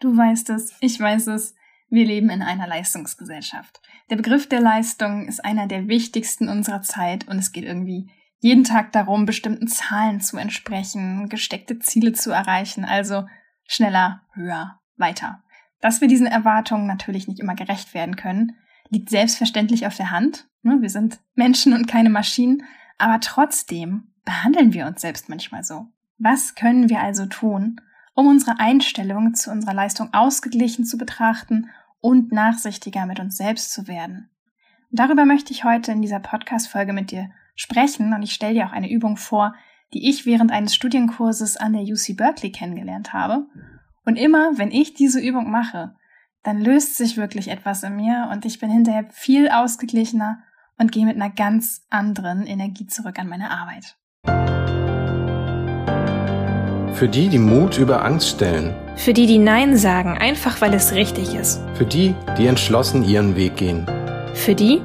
Du weißt es, ich weiß es, wir leben in einer Leistungsgesellschaft. Der Begriff der Leistung ist einer der wichtigsten unserer Zeit und es geht irgendwie jeden Tag darum, bestimmten Zahlen zu entsprechen, gesteckte Ziele zu erreichen, also schneller, höher, weiter. Dass wir diesen Erwartungen natürlich nicht immer gerecht werden können, liegt selbstverständlich auf der Hand. Ne, wir sind Menschen und keine Maschinen, aber trotzdem behandeln wir uns selbst manchmal so. Was können wir also tun, um unsere Einstellung zu unserer Leistung ausgeglichen zu betrachten und nachsichtiger mit uns selbst zu werden. Darüber möchte ich heute in dieser Podcast-Folge mit dir sprechen und ich stelle dir auch eine Übung vor, die ich während eines Studienkurses an der UC Berkeley kennengelernt habe. Und immer, wenn ich diese Übung mache, dann löst sich wirklich etwas in mir und ich bin hinterher viel ausgeglichener und gehe mit einer ganz anderen Energie zurück an meine Arbeit. Für die, die Mut über Angst stellen. Für die, die Nein sagen, einfach weil es richtig ist. Für die, die entschlossen ihren Weg gehen. Für die,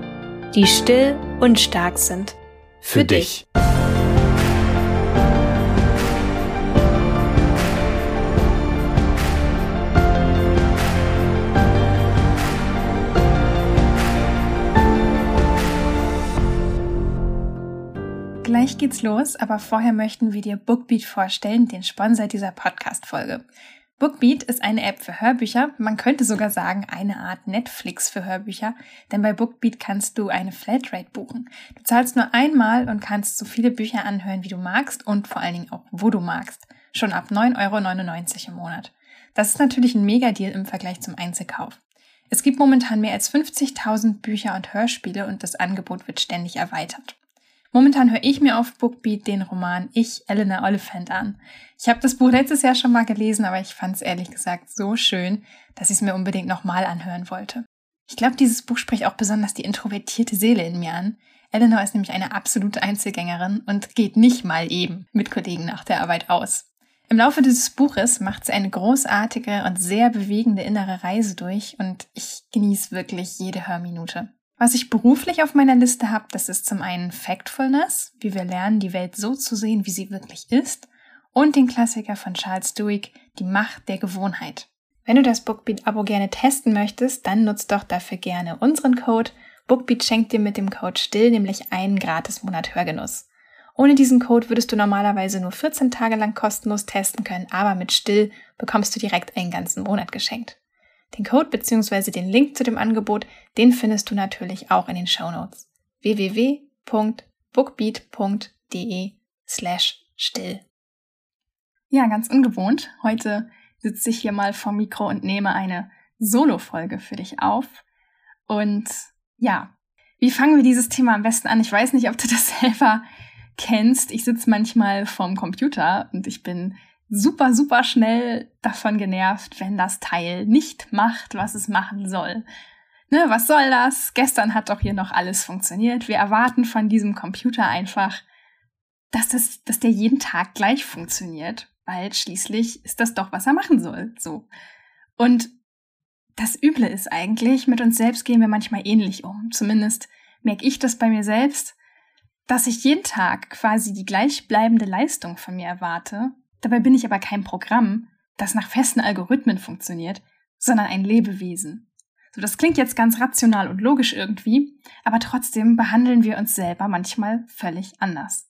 die still und stark sind. Für, Für dich. dich. Geht's los, aber vorher möchten wir dir Bookbeat vorstellen, den Sponsor dieser Podcast-Folge. Bookbeat ist eine App für Hörbücher, man könnte sogar sagen eine Art Netflix für Hörbücher, denn bei Bookbeat kannst du eine Flatrate buchen. Du zahlst nur einmal und kannst so viele Bücher anhören, wie du magst und vor allen Dingen auch, wo du magst. Schon ab 9,99 Euro im Monat. Das ist natürlich ein Mega-Deal im Vergleich zum Einzelkauf. Es gibt momentan mehr als 50.000 Bücher und Hörspiele und das Angebot wird ständig erweitert. Momentan höre ich mir auf Bookbeat den Roman Ich, Elena Oliphant an. Ich habe das Buch letztes Jahr schon mal gelesen, aber ich fand es ehrlich gesagt so schön, dass ich es mir unbedingt nochmal anhören wollte. Ich glaube, dieses Buch spricht auch besonders die introvertierte Seele in mir an. Eleanor ist nämlich eine absolute Einzelgängerin und geht nicht mal eben mit Kollegen nach der Arbeit aus. Im Laufe dieses Buches macht sie eine großartige und sehr bewegende innere Reise durch und ich genieße wirklich jede Hörminute. Was ich beruflich auf meiner Liste habe, das ist zum einen Factfulness, wie wir lernen, die Welt so zu sehen, wie sie wirklich ist, und den Klassiker von Charles Duhigg, Die Macht der Gewohnheit. Wenn du das Bookbeat-Abo gerne testen möchtest, dann nutzt doch dafür gerne unseren Code. Bookbeat schenkt dir mit dem Code STILL nämlich einen Gratis-Monat Hörgenuss. Ohne diesen Code würdest du normalerweise nur 14 Tage lang kostenlos testen können, aber mit Still bekommst du direkt einen ganzen Monat geschenkt. Den Code bzw. den Link zu dem Angebot, den findest du natürlich auch in den Show Notes. www.bookbeat.de slash still. Ja, ganz ungewohnt. Heute sitze ich hier mal vom Mikro und nehme eine Solo-Folge für dich auf. Und ja, wie fangen wir dieses Thema am besten an? Ich weiß nicht, ob du das selber kennst. Ich sitze manchmal vorm Computer und ich bin super, super schnell davon genervt, wenn das Teil nicht macht, was es machen soll. Ne, was soll das? Gestern hat doch hier noch alles funktioniert. Wir erwarten von diesem Computer einfach, dass, das, dass der jeden Tag gleich funktioniert, weil schließlich ist das doch, was er machen soll. So. Und das Üble ist eigentlich, mit uns selbst gehen wir manchmal ähnlich um. Zumindest merke ich das bei mir selbst, dass ich jeden Tag quasi die gleichbleibende Leistung von mir erwarte Dabei bin ich aber kein Programm, das nach festen Algorithmen funktioniert, sondern ein Lebewesen. So, das klingt jetzt ganz rational und logisch irgendwie, aber trotzdem behandeln wir uns selber manchmal völlig anders.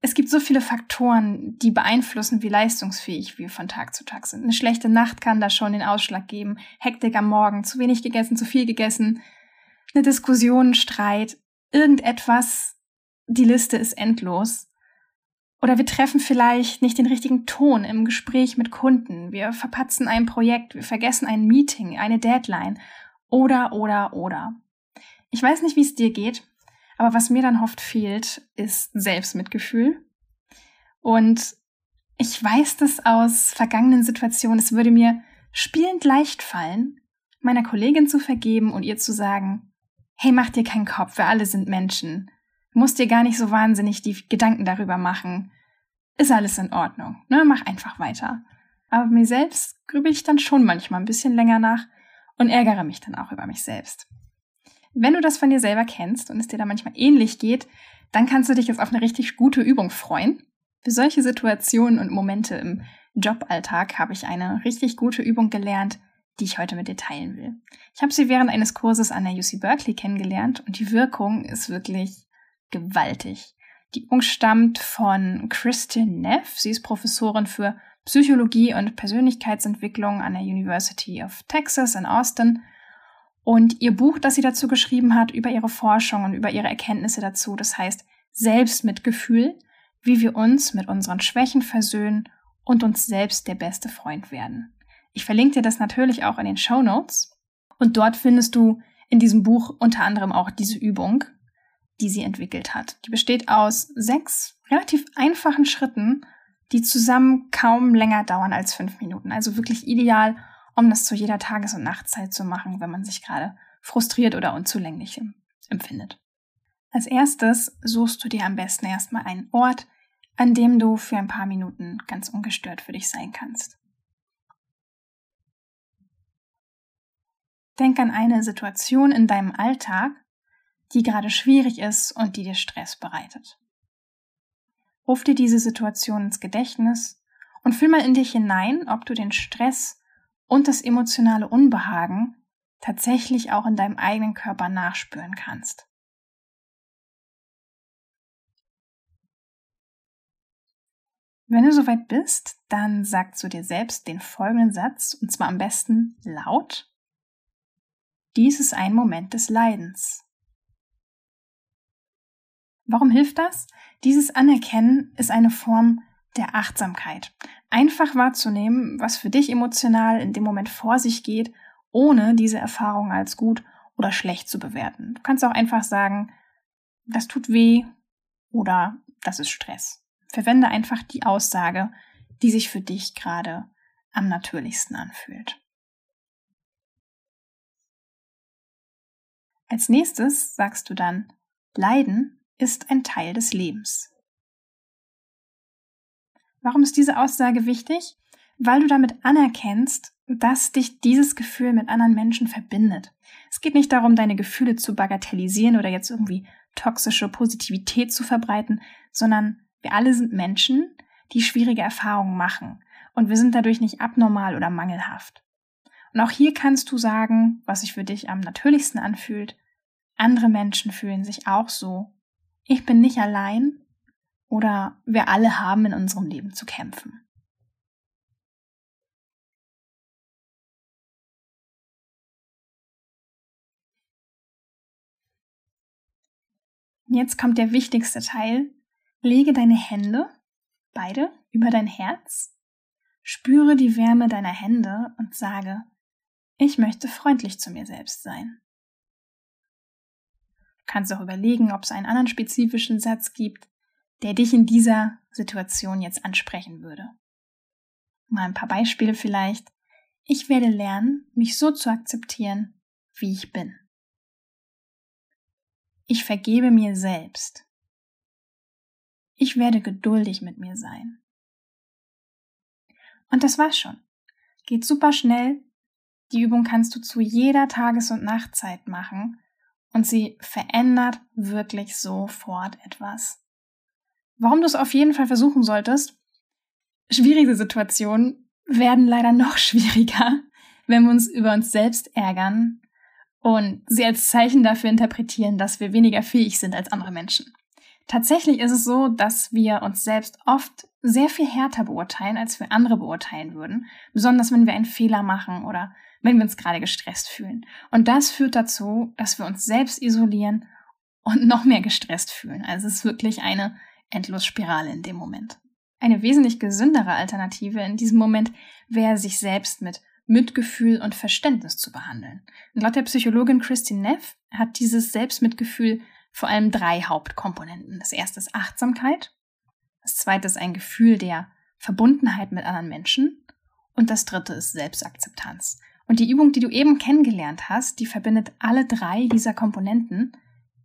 Es gibt so viele Faktoren, die beeinflussen, wie leistungsfähig wir von Tag zu Tag sind. Eine schlechte Nacht kann da schon den Ausschlag geben, Hektik am Morgen, zu wenig gegessen, zu viel gegessen, eine Diskussion, Streit, irgendetwas, die Liste ist endlos. Oder wir treffen vielleicht nicht den richtigen Ton im Gespräch mit Kunden. Wir verpatzen ein Projekt, wir vergessen ein Meeting, eine Deadline. Oder, oder, oder. Ich weiß nicht, wie es dir geht, aber was mir dann oft fehlt, ist Selbstmitgefühl. Und ich weiß das aus vergangenen Situationen. Es würde mir spielend leicht fallen, meiner Kollegin zu vergeben und ihr zu sagen, hey, mach dir keinen Kopf, wir alle sind Menschen musst dir gar nicht so wahnsinnig die Gedanken darüber machen. Ist alles in Ordnung, ne? Mach einfach weiter. Aber mir selbst grübel ich dann schon manchmal ein bisschen länger nach und ärgere mich dann auch über mich selbst. Wenn du das von dir selber kennst und es dir da manchmal ähnlich geht, dann kannst du dich jetzt auf eine richtig gute Übung freuen. Für solche Situationen und Momente im Joballtag habe ich eine richtig gute Übung gelernt, die ich heute mit dir teilen will. Ich habe sie während eines Kurses an der UC Berkeley kennengelernt und die Wirkung ist wirklich gewaltig. Die Übung stammt von Kristin Neff. Sie ist Professorin für Psychologie und Persönlichkeitsentwicklung an der University of Texas in Austin. Und ihr Buch, das sie dazu geschrieben hat, über ihre Forschung und über ihre Erkenntnisse dazu, das heißt Selbstmitgefühl, wie wir uns mit unseren Schwächen versöhnen und uns selbst der beste Freund werden. Ich verlinke dir das natürlich auch in den Show Notes. Und dort findest du in diesem Buch unter anderem auch diese Übung, die sie entwickelt hat. Die besteht aus sechs relativ einfachen Schritten, die zusammen kaum länger dauern als fünf Minuten. Also wirklich ideal, um das zu jeder Tages- und Nachtzeit zu machen, wenn man sich gerade frustriert oder unzulänglich empfindet. Als erstes suchst du dir am besten erstmal einen Ort, an dem du für ein paar Minuten ganz ungestört für dich sein kannst. Denk an eine Situation in deinem Alltag, die gerade schwierig ist und die dir Stress bereitet. Ruf dir diese Situation ins Gedächtnis und fühl mal in dich hinein, ob du den Stress und das emotionale Unbehagen tatsächlich auch in deinem eigenen Körper nachspüren kannst. Wenn du soweit bist, dann sag zu dir selbst den folgenden Satz, und zwar am besten laut. Dies ist ein Moment des Leidens. Warum hilft das? Dieses Anerkennen ist eine Form der Achtsamkeit. Einfach wahrzunehmen, was für dich emotional in dem Moment vor sich geht, ohne diese Erfahrung als gut oder schlecht zu bewerten. Du kannst auch einfach sagen, das tut weh oder das ist Stress. Verwende einfach die Aussage, die sich für dich gerade am natürlichsten anfühlt. Als nächstes sagst du dann, Leiden ist ein Teil des Lebens. Warum ist diese Aussage wichtig? Weil du damit anerkennst, dass dich dieses Gefühl mit anderen Menschen verbindet. Es geht nicht darum, deine Gefühle zu bagatellisieren oder jetzt irgendwie toxische Positivität zu verbreiten, sondern wir alle sind Menschen, die schwierige Erfahrungen machen und wir sind dadurch nicht abnormal oder mangelhaft. Und auch hier kannst du sagen, was sich für dich am natürlichsten anfühlt. Andere Menschen fühlen sich auch so ich bin nicht allein oder wir alle haben in unserem Leben zu kämpfen. Jetzt kommt der wichtigste Teil. Lege deine Hände, beide, über dein Herz, spüre die Wärme deiner Hände und sage, ich möchte freundlich zu mir selbst sein kannst auch überlegen, ob es einen anderen spezifischen Satz gibt, der dich in dieser Situation jetzt ansprechen würde. Mal ein paar Beispiele vielleicht. Ich werde lernen, mich so zu akzeptieren, wie ich bin. Ich vergebe mir selbst. Ich werde geduldig mit mir sein. Und das war's schon. Geht super schnell. Die Übung kannst du zu jeder Tages- und Nachtzeit machen und sie verändert wirklich sofort etwas. Warum du es auf jeden Fall versuchen solltest? Schwierige Situationen werden leider noch schwieriger, wenn wir uns über uns selbst ärgern und sie als Zeichen dafür interpretieren, dass wir weniger fähig sind als andere Menschen. Tatsächlich ist es so, dass wir uns selbst oft sehr viel härter beurteilen, als wir andere beurteilen würden, besonders wenn wir einen Fehler machen oder wenn wir uns gerade gestresst fühlen. Und das führt dazu, dass wir uns selbst isolieren und noch mehr gestresst fühlen. Also es ist wirklich eine Endlosspirale in dem Moment. Eine wesentlich gesündere Alternative in diesem Moment wäre, sich selbst mit Mitgefühl und Verständnis zu behandeln. Und laut der Psychologin Christine Neff hat dieses Selbstmitgefühl vor allem drei Hauptkomponenten. Das erste ist Achtsamkeit, das zweite ist ein Gefühl der Verbundenheit mit anderen Menschen und das dritte ist Selbstakzeptanz. Und die Übung, die du eben kennengelernt hast, die verbindet alle drei dieser Komponenten,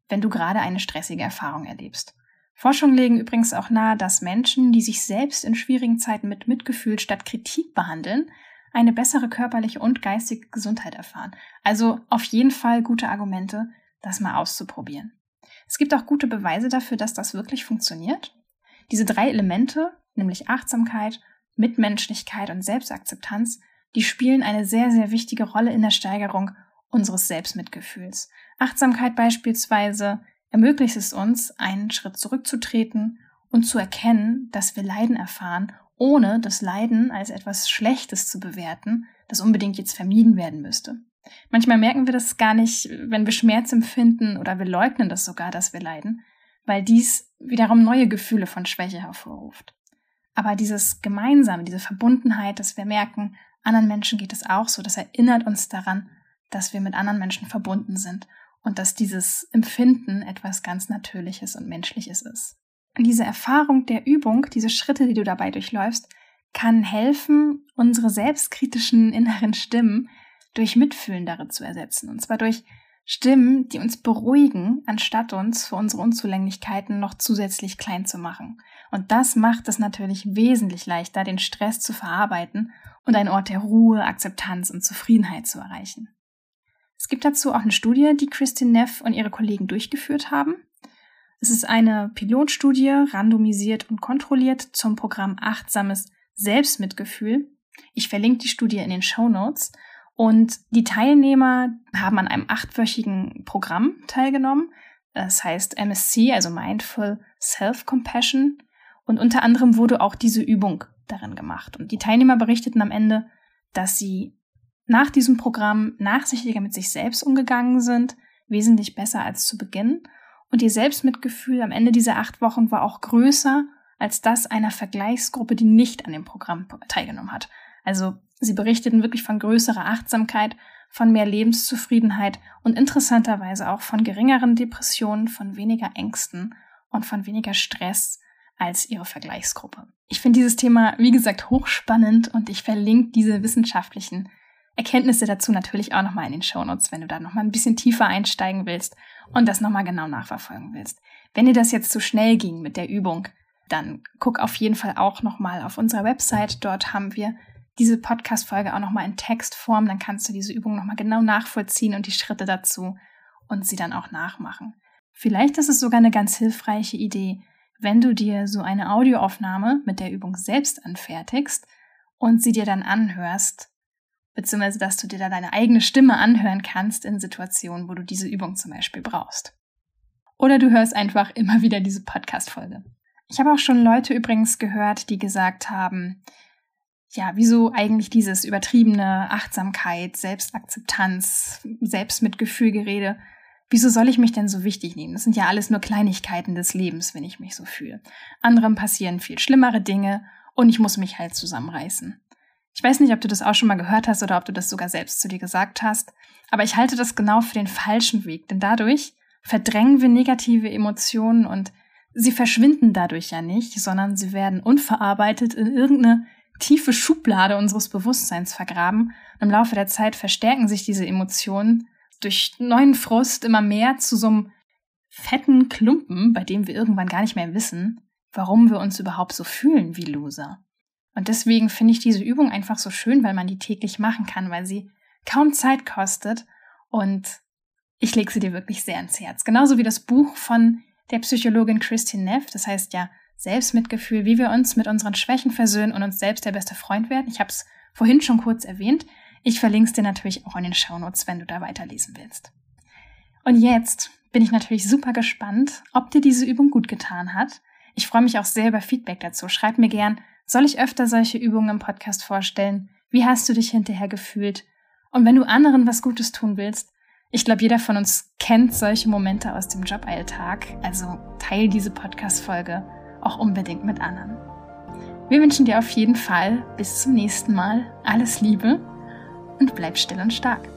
wenn du gerade eine stressige Erfahrung erlebst. Forschungen legen übrigens auch nahe, dass Menschen, die sich selbst in schwierigen Zeiten mit Mitgefühl statt Kritik behandeln, eine bessere körperliche und geistige Gesundheit erfahren. Also auf jeden Fall gute Argumente, das mal auszuprobieren. Es gibt auch gute Beweise dafür, dass das wirklich funktioniert. Diese drei Elemente, nämlich Achtsamkeit, Mitmenschlichkeit und Selbstakzeptanz, die spielen eine sehr, sehr wichtige Rolle in der Steigerung unseres Selbstmitgefühls. Achtsamkeit beispielsweise ermöglicht es uns, einen Schritt zurückzutreten und zu erkennen, dass wir Leiden erfahren, ohne das Leiden als etwas Schlechtes zu bewerten, das unbedingt jetzt vermieden werden müsste. Manchmal merken wir das gar nicht, wenn wir Schmerz empfinden oder wir leugnen das sogar, dass wir leiden, weil dies wiederum neue Gefühle von Schwäche hervorruft. Aber dieses Gemeinsame, diese Verbundenheit, dass wir merken, anderen Menschen geht es auch so, das erinnert uns daran, dass wir mit anderen Menschen verbunden sind und dass dieses Empfinden etwas ganz Natürliches und Menschliches ist. Diese Erfahrung der Übung, diese Schritte, die du dabei durchläufst, kann helfen, unsere selbstkritischen inneren Stimmen durch Mitfühlendere zu ersetzen. Und zwar durch Stimmen, die uns beruhigen, anstatt uns für unsere Unzulänglichkeiten noch zusätzlich klein zu machen. Und das macht es natürlich wesentlich leichter, den Stress zu verarbeiten und einen Ort der Ruhe, Akzeptanz und Zufriedenheit zu erreichen. Es gibt dazu auch eine Studie, die Christine Neff und ihre Kollegen durchgeführt haben. Es ist eine Pilotstudie, randomisiert und kontrolliert zum Programm Achtsames Selbstmitgefühl. Ich verlinke die Studie in den Show Notes und die Teilnehmer haben an einem achtwöchigen Programm teilgenommen. Das heißt MSC, also Mindful Self-Compassion. Und unter anderem wurde auch diese Übung darin gemacht. Und die Teilnehmer berichteten am Ende, dass sie nach diesem Programm nachsichtiger mit sich selbst umgegangen sind, wesentlich besser als zu Beginn. Und ihr Selbstmitgefühl am Ende dieser acht Wochen war auch größer als das einer Vergleichsgruppe, die nicht an dem Programm teilgenommen hat. Also Sie berichteten wirklich von größerer Achtsamkeit, von mehr Lebenszufriedenheit und interessanterweise auch von geringeren Depressionen, von weniger Ängsten und von weniger Stress als ihre Vergleichsgruppe. Ich finde dieses Thema, wie gesagt, hochspannend und ich verlinke diese wissenschaftlichen Erkenntnisse dazu natürlich auch nochmal in den Shownotes, wenn du da nochmal ein bisschen tiefer einsteigen willst und das nochmal genau nachverfolgen willst. Wenn dir das jetzt zu schnell ging mit der Übung, dann guck auf jeden Fall auch nochmal auf unserer Website. Dort haben wir diese Podcast-Folge auch nochmal in Textform, dann kannst du diese Übung nochmal genau nachvollziehen und die Schritte dazu und sie dann auch nachmachen. Vielleicht ist es sogar eine ganz hilfreiche Idee, wenn du dir so eine Audioaufnahme mit der Übung selbst anfertigst und sie dir dann anhörst, beziehungsweise dass du dir da deine eigene Stimme anhören kannst in Situationen, wo du diese Übung zum Beispiel brauchst. Oder du hörst einfach immer wieder diese Podcast-Folge. Ich habe auch schon Leute übrigens gehört, die gesagt haben, ja, wieso eigentlich dieses übertriebene Achtsamkeit, Selbstakzeptanz, Selbstmitgefühlgerede? Wieso soll ich mich denn so wichtig nehmen? Das sind ja alles nur Kleinigkeiten des Lebens, wenn ich mich so fühle. Anderen passieren viel schlimmere Dinge und ich muss mich halt zusammenreißen. Ich weiß nicht, ob du das auch schon mal gehört hast oder ob du das sogar selbst zu dir gesagt hast, aber ich halte das genau für den falschen Weg, denn dadurch verdrängen wir negative Emotionen und sie verschwinden dadurch ja nicht, sondern sie werden unverarbeitet in irgendeine tiefe Schublade unseres Bewusstseins vergraben. Und im Laufe der Zeit verstärken sich diese Emotionen durch neuen Frust immer mehr zu so einem fetten Klumpen, bei dem wir irgendwann gar nicht mehr wissen, warum wir uns überhaupt so fühlen wie Loser. Und deswegen finde ich diese Übung einfach so schön, weil man die täglich machen kann, weil sie kaum Zeit kostet und ich lege sie dir wirklich sehr ins Herz. Genauso wie das Buch von der Psychologin Christine Neff, das heißt ja Selbstmitgefühl, wie wir uns mit unseren Schwächen versöhnen und uns selbst der beste Freund werden. Ich habe es vorhin schon kurz erwähnt. Ich verlinke es dir natürlich auch in den Shownotes, wenn du da weiterlesen willst. Und jetzt bin ich natürlich super gespannt, ob dir diese Übung gut getan hat. Ich freue mich auch sehr über Feedback dazu. Schreib mir gern, soll ich öfter solche Übungen im Podcast vorstellen? Wie hast du dich hinterher gefühlt? Und wenn du anderen was Gutes tun willst, ich glaube, jeder von uns kennt solche Momente aus dem Joballtag. Also teil diese Podcast-Folge auch unbedingt mit anderen. Wir wünschen dir auf jeden Fall bis zum nächsten Mal alles Liebe und bleib still und stark.